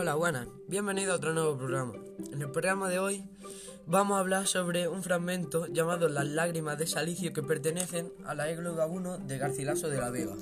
Hola, buenas. Bienvenido a otro nuevo programa. En el programa de hoy vamos a hablar sobre un fragmento llamado Las lágrimas de Salicio que pertenecen a la égloga 1 de Garcilaso de la Vega.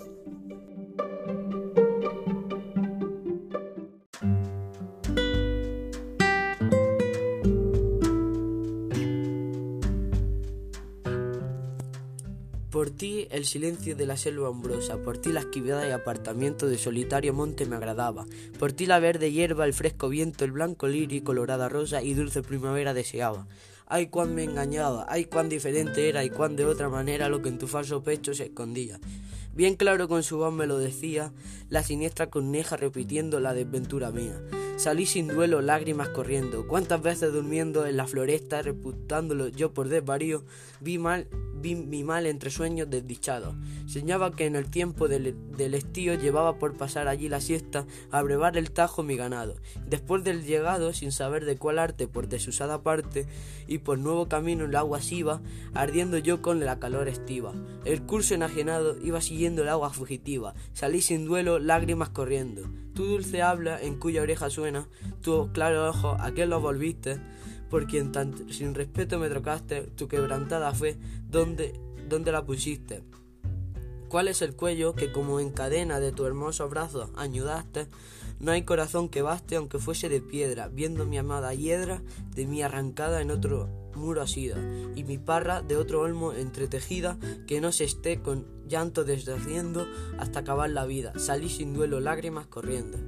Por ti el silencio de la selva umbrosa, por ti la esquividad y apartamiento de solitario monte me agradaba, por ti la verde hierba, el fresco viento, el blanco lirio y colorada rosa y dulce primavera deseaba. Ay, cuán me engañaba, ay, cuán diferente era y cuán de otra manera lo que en tu falso pecho se escondía. Bien claro con su voz me lo decía, la siniestra coneja repitiendo la desventura mía. Salí sin duelo, lágrimas corriendo. Cuántas veces durmiendo en la floresta, reputándolo yo por desvarío, vi mal, vi mi mal entre sueños desdichados. Soñaba que en el tiempo del, del, estío llevaba por pasar allí la siesta a brevar el tajo mi ganado. Después del llegado, sin saber de cuál arte por desusada parte, y por nuevo camino el agua iba, ardiendo yo con la calor estiva. El curso enajenado iba siguiendo el agua fugitiva. Salí sin duelo, lágrimas corriendo. Tu dulce habla en cuya oreja suena, tu claro ojo, a qué lo volviste, por quien tan sin respeto me trocaste, tu quebrantada fue, donde, donde la pusiste. ¿Cuál es el cuello que como en cadena de tu hermoso brazo añudaste? No hay corazón que baste aunque fuese de piedra, viendo mi amada hiedra de mí arrancada en otro muro asida, y mi parra de otro olmo entretejida, que no se esté con llanto deshaciendo hasta acabar la vida. Salí sin duelo, lágrimas corriendo.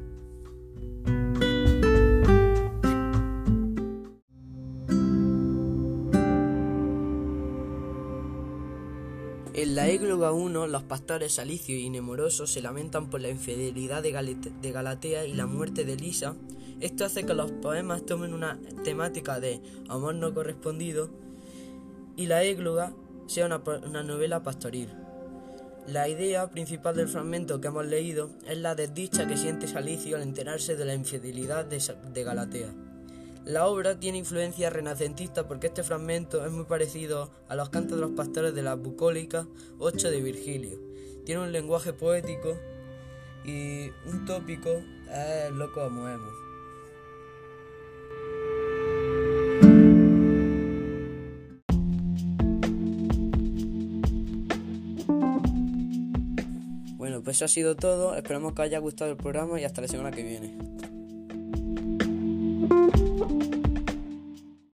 En la égloga 1, los pastores Salicio y Nemorosos se lamentan por la infidelidad de, Galatea y la muerte de Elisa. Esto hace que los poemas tomen una temática de amor no correspondido y la égloga sea una, novela pastoril. La idea principal del fragmento que hemos leído es la desdicha que siente Salicio al enterarse de la infidelidad de, de Galatea. La obra tiene influencia renacentista porque este fragmento es muy parecido a los cantos de los pastores de la bucólica 8 de Virgilio. Tiene un lenguaje poético y un tópico es loco como hemos. Bueno, pues eso ha sido todo. Esperamos que os haya gustado el programa y hasta la semana que viene. Thank you.